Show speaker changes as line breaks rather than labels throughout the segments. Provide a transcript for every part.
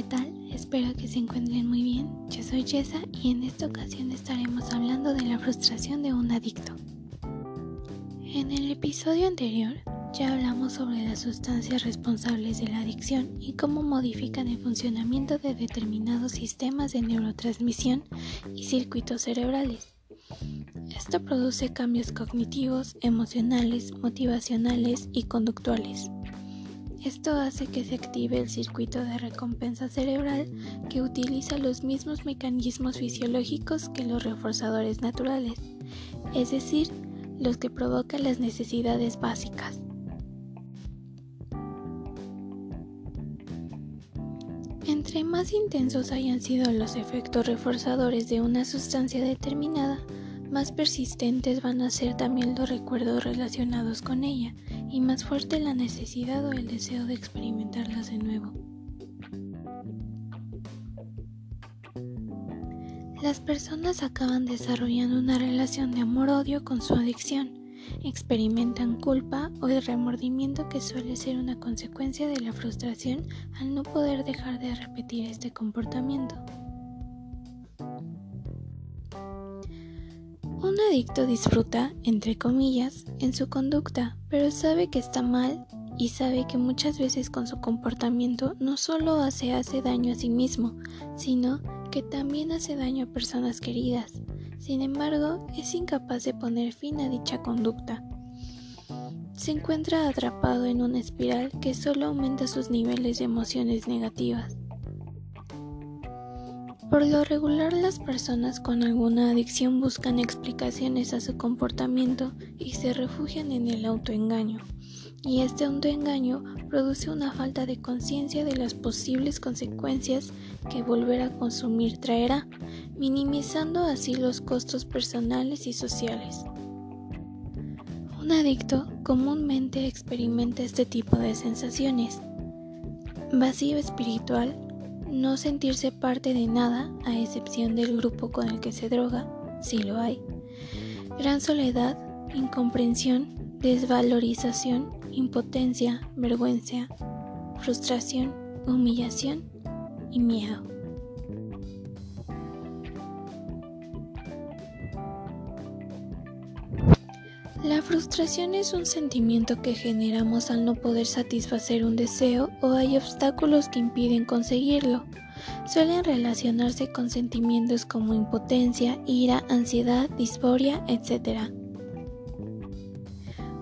¿qué tal? Espero que se encuentren muy bien. Yo soy Jessa y en esta ocasión estaremos hablando de la frustración de un adicto. En el episodio anterior ya hablamos sobre las sustancias responsables de la adicción y cómo modifican el funcionamiento de determinados sistemas de neurotransmisión y circuitos cerebrales. Esto produce cambios cognitivos, emocionales, motivacionales y conductuales. Esto hace que se active el circuito de recompensa cerebral que utiliza los mismos mecanismos fisiológicos que los reforzadores naturales, es decir, los que provocan las necesidades básicas. Entre más intensos hayan sido los efectos reforzadores de una sustancia determinada, más persistentes van a ser también los recuerdos relacionados con ella y más fuerte la necesidad o el deseo de experimentarlas de nuevo. Las personas acaban desarrollando una relación de amor-odio con su adicción, experimentan culpa o el remordimiento que suele ser una consecuencia de la frustración al no poder dejar de repetir este comportamiento. Adicto disfruta, entre comillas, en su conducta, pero sabe que está mal y sabe que muchas veces con su comportamiento no solo hace, hace daño a sí mismo, sino que también hace daño a personas queridas. Sin embargo, es incapaz de poner fin a dicha conducta. Se encuentra atrapado en una espiral que solo aumenta sus niveles de emociones negativas. Por lo regular las personas con alguna adicción buscan explicaciones a su comportamiento y se refugian en el autoengaño. Y este autoengaño produce una falta de conciencia de las posibles consecuencias que volver a consumir traerá, minimizando así los costos personales y sociales. Un adicto comúnmente experimenta este tipo de sensaciones. Vacío espiritual, no sentirse parte de nada a excepción del grupo con el que se droga, si lo hay. Gran soledad, incomprensión, desvalorización, impotencia, vergüenza, frustración, humillación y miedo. La frustración es un sentimiento que generamos al no poder satisfacer un deseo o hay obstáculos que impiden conseguirlo. Suelen relacionarse con sentimientos como impotencia, ira, ansiedad, disforia, etc.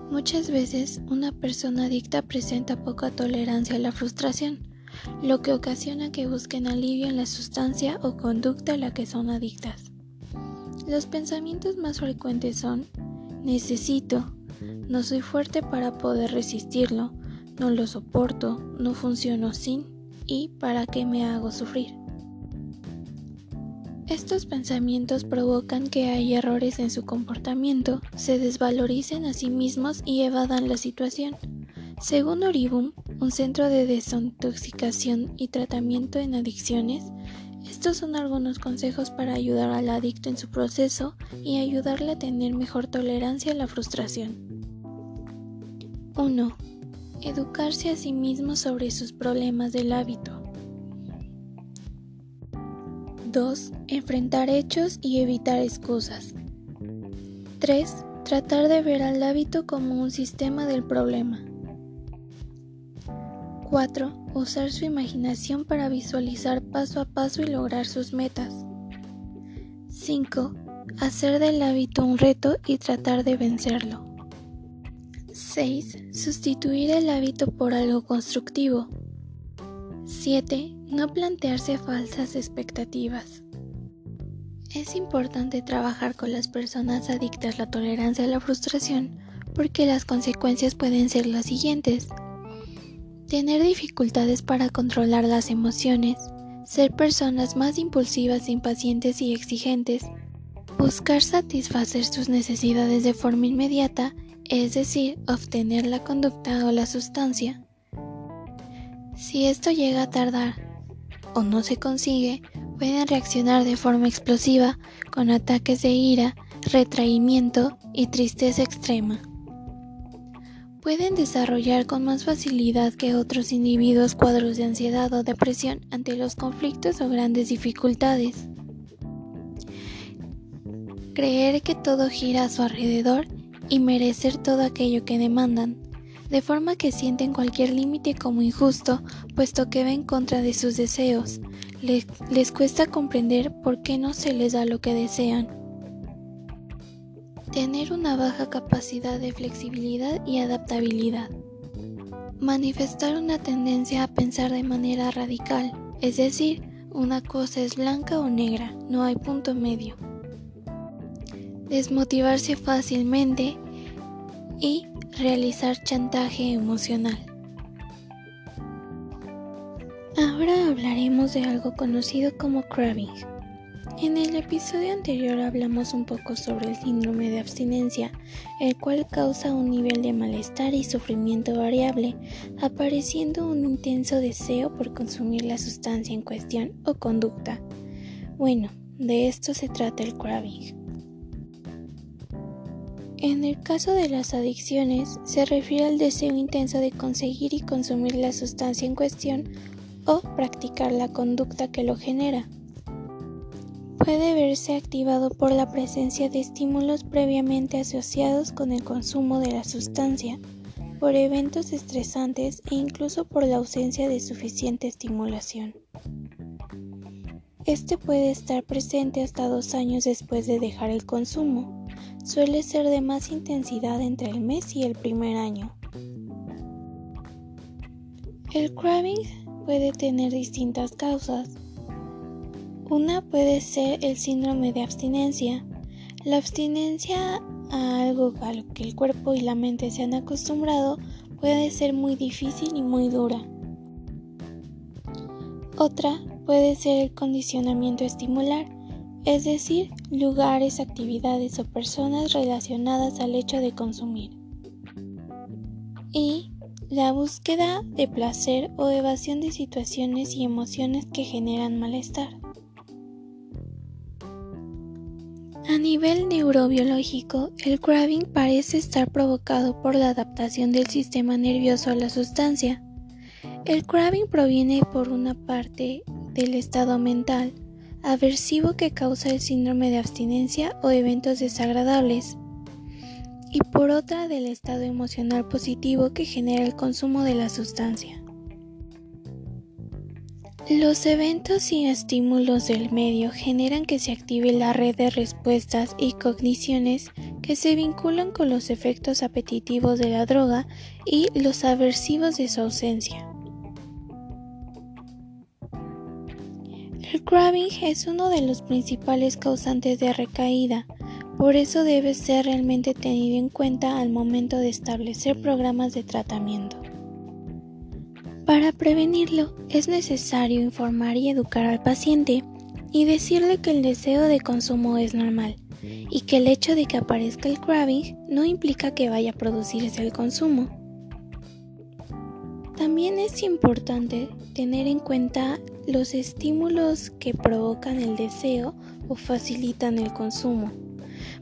Muchas veces una persona adicta presenta poca tolerancia a la frustración, lo que ocasiona que busquen alivio en la sustancia o conducta a la que son adictas. Los pensamientos más frecuentes son Necesito. No soy fuerte para poder resistirlo. No lo soporto. No funciono sin. ¿Y para qué me hago sufrir? Estos pensamientos provocan que hay errores en su comportamiento, se desvaloricen a sí mismos y evadan la situación. Según Oribum, un centro de desintoxicación y tratamiento en adicciones, estos son algunos consejos para ayudar al adicto en su proceso y ayudarle a tener mejor tolerancia a la frustración. 1. Educarse a sí mismo sobre sus problemas del hábito. 2. Enfrentar hechos y evitar excusas. 3. Tratar de ver al hábito como un sistema del problema. 4. Usar su imaginación para visualizar paso a paso y lograr sus metas. 5. Hacer del hábito un reto y tratar de vencerlo. 6. Sustituir el hábito por algo constructivo. 7. No plantearse falsas expectativas. Es importante trabajar con las personas adictas a la tolerancia a la frustración porque las consecuencias pueden ser las siguientes. Tener dificultades para controlar las emociones, ser personas más impulsivas, impacientes y exigentes, buscar satisfacer sus necesidades de forma inmediata, es decir, obtener la conducta o la sustancia. Si esto llega a tardar o no se consigue, pueden reaccionar de forma explosiva con ataques de ira, retraimiento y tristeza extrema. Pueden desarrollar con más facilidad que otros individuos cuadros de ansiedad o depresión ante los conflictos o grandes dificultades. Creer que todo gira a su alrededor y merecer todo aquello que demandan, de forma que sienten cualquier límite como injusto, puesto que va en contra de sus deseos. Les, les cuesta comprender por qué no se les da lo que desean. Tener una baja capacidad de flexibilidad y adaptabilidad. Manifestar una tendencia a pensar de manera radical, es decir, una cosa es blanca o negra, no hay punto medio. Desmotivarse fácilmente y realizar chantaje emocional. Ahora hablaremos de algo conocido como craving. En el episodio anterior hablamos un poco sobre el síndrome de abstinencia, el cual causa un nivel de malestar y sufrimiento variable, apareciendo un intenso deseo por consumir la sustancia en cuestión o conducta. Bueno, de esto se trata el craving. En el caso de las adicciones, se refiere al deseo intenso de conseguir y consumir la sustancia en cuestión o practicar la conducta que lo genera puede verse activado por la presencia de estímulos previamente asociados con el consumo de la sustancia, por eventos estresantes e incluso por la ausencia de suficiente estimulación. Este puede estar presente hasta dos años después de dejar el consumo. Suele ser de más intensidad entre el mes y el primer año. El craving puede tener distintas causas una puede ser el síndrome de abstinencia. La abstinencia a algo a lo que el cuerpo y la mente se han acostumbrado puede ser muy difícil y muy dura. Otra puede ser el condicionamiento estimular, es decir, lugares, actividades o personas relacionadas al hecho de consumir. Y la búsqueda de placer o evasión de situaciones y emociones que generan malestar. A nivel neurobiológico, el craving parece estar provocado por la adaptación del sistema nervioso a la sustancia. El craving proviene por una parte del estado mental aversivo que causa el síndrome de abstinencia o eventos desagradables y por otra del estado emocional positivo que genera el consumo de la sustancia. Los eventos y estímulos del medio generan que se active la red de respuestas y cogniciones que se vinculan con los efectos apetitivos de la droga y los aversivos de su ausencia. El craving es uno de los principales causantes de recaída, por eso debe ser realmente tenido en cuenta al momento de establecer programas de tratamiento. Para prevenirlo es necesario informar y educar al paciente y decirle que el deseo de consumo es normal y que el hecho de que aparezca el craving no implica que vaya a producirse el consumo. También es importante tener en cuenta los estímulos que provocan el deseo o facilitan el consumo,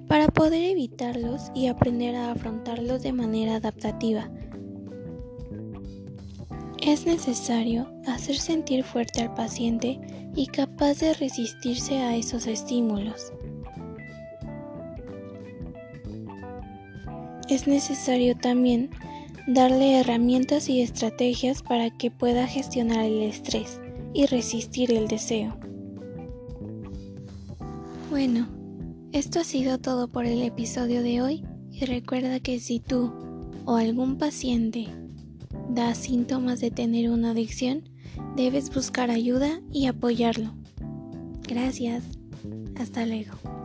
para poder evitarlos y aprender a afrontarlos de manera adaptativa es necesario hacer sentir fuerte al paciente y capaz de resistirse a esos estímulos. Es necesario también darle herramientas y estrategias para que pueda gestionar el estrés y resistir el deseo. Bueno, esto ha sido todo por el episodio de hoy y recuerda que si tú o algún paciente da síntomas de tener una adicción, debes buscar ayuda y apoyarlo. Gracias. Hasta luego.